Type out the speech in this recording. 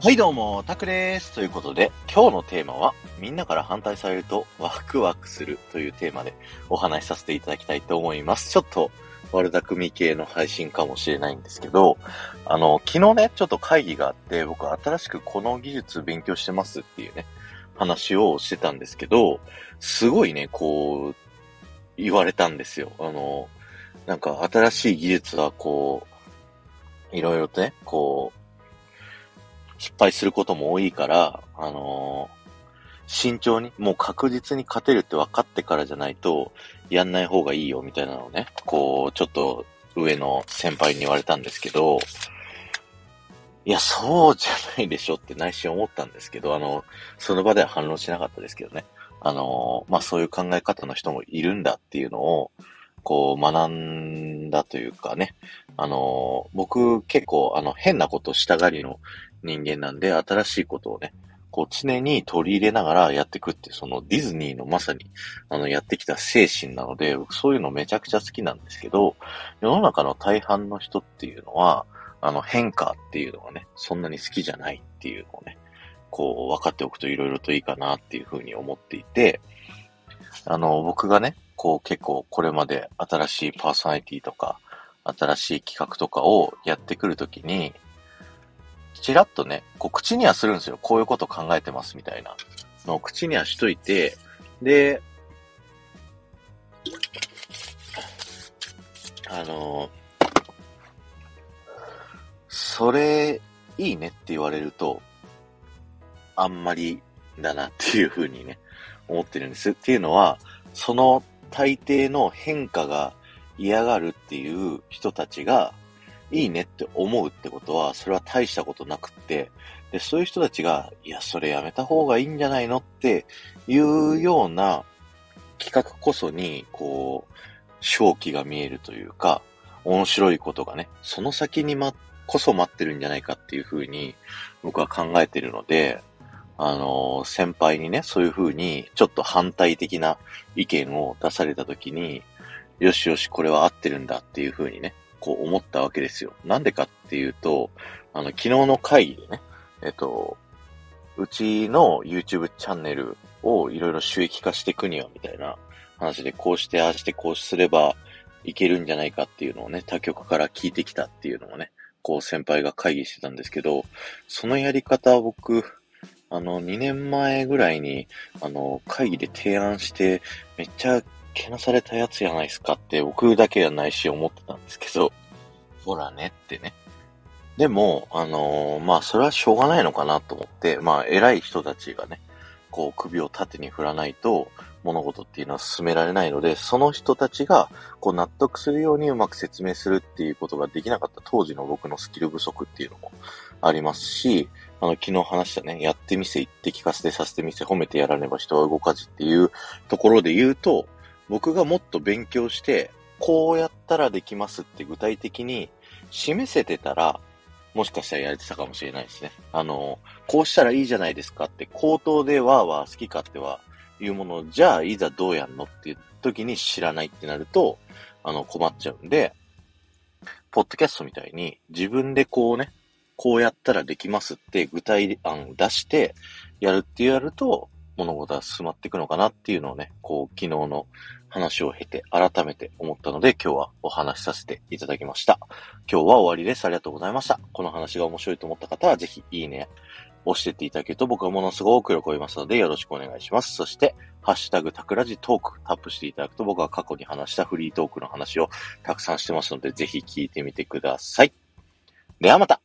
はいどうも、タクです。ということで、今日のテーマは、みんなから反対されるとワクワクするというテーマでお話しさせていただきたいと思います。ちょっと、悪巧み系の配信かもしれないんですけど、あの、昨日ね、ちょっと会議があって、僕新しくこの技術勉強してますっていうね、話をしてたんですけど、すごいね、こう、言われたんですよ。あの、なんか新しい技術はこう、いろいろとね、こう、失敗することも多いから、あのー、慎重に、もう確実に勝てるって分かってからじゃないと、やんない方がいいよみたいなのをね、こう、ちょっと上の先輩に言われたんですけど、いや、そうじゃないでしょって内心思ったんですけど、あの、その場では反論しなかったですけどね。あの、まあ、そういう考え方の人もいるんだっていうのを、こう、学んだというかね。あの、僕結構、あの、変なことしたがりの人間なんで、新しいことをね、こう常に取り入れながらやっていくって、そのディズニーのまさに、あの、やってきた精神なので、僕そういうのめちゃくちゃ好きなんですけど、世の中の大半の人っていうのは、あの、変化っていうのがね、そんなに好きじゃないっていうのをね、こう、分かっておくと色々といいかなっていうふうに思っていて、あの、僕がね、こう結構これまで新しいパーソナリティとか、新しい企画とかをやってくるときに、ちらっとね、こう口にはするんですよ。こういうこと考えてますみたいなのを口にはしといて、で、あのそれ、いいねって言われると、あんまりだなっていうふうにね、思ってるんです。っていうのは、その大抵の変化が嫌がるっていう人たちが、いいねって思うってことは、それは大したことなくって、で、そういう人たちが、いや、それやめた方がいいんじゃないのっていうような企画こそに、こう、正気が見えるというか、面白いことがね、その先にま、こそ待ってるんじゃないかっていうふうに僕は考えてるので、あの、先輩にね、そういうふうにちょっと反対的な意見を出されたときに、よしよし、これは合ってるんだっていうふうにね、こう思ったわけですよ。なんでかっていうと、あの、昨日の会議でね、えっと、うちの YouTube チャンネルをいろいろ収益化していくには、みたいな話で、こうして、ああして、こうすればいけるんじゃないかっていうのをね、他局から聞いてきたっていうのをね、こう先輩が会議してたんですけど、そのやり方は僕、あの、2年前ぐらいに、あの、会議で提案して、めっちゃけなされたやつやないすかって僕だけはないし思ってたんですけど、ほらねってね。でも、あのー、まあ、それはしょうがないのかなと思って、まあ、偉い人たちがね、こう、首を縦に振らないと、物事っていうのは進められないので、その人たちが、こう、納得するようにうまく説明するっていうことができなかった当時の僕のスキル不足っていうのもありますし、あの、昨日話したね、やってみせ、言って聞かせてさせてみせ、褒めてやらねば人は動かずっていうところで言うと、僕がもっと勉強して、こうやったらできますって具体的に示せてたら、もしかしたらやれてたかもしれないですね。あの、こうしたらいいじゃないですかって、口頭でわーわー好き勝手は言うもの、じゃあいざどうやんのっていう時に知らないってなると、あの、困っちゃうんで、ポッドキャストみたいに自分でこうね、こうやったらできますって具体案を出してやるってやると、物事は進まっていくのかなっていうのをね、こう、昨日の話を経て改めて思ったので、今日はお話しさせていただきました。今日は終わりです。ありがとうございました。この話が面白いと思った方は、ぜひいいね、押してっていただけると僕はものすごく喜びますので、よろしくお願いします。そして、ハッシュタグタクラジトークタップしていただくと僕は過去に話したフリートークの話をたくさんしてますので、ぜひ聞いてみてください。ではまた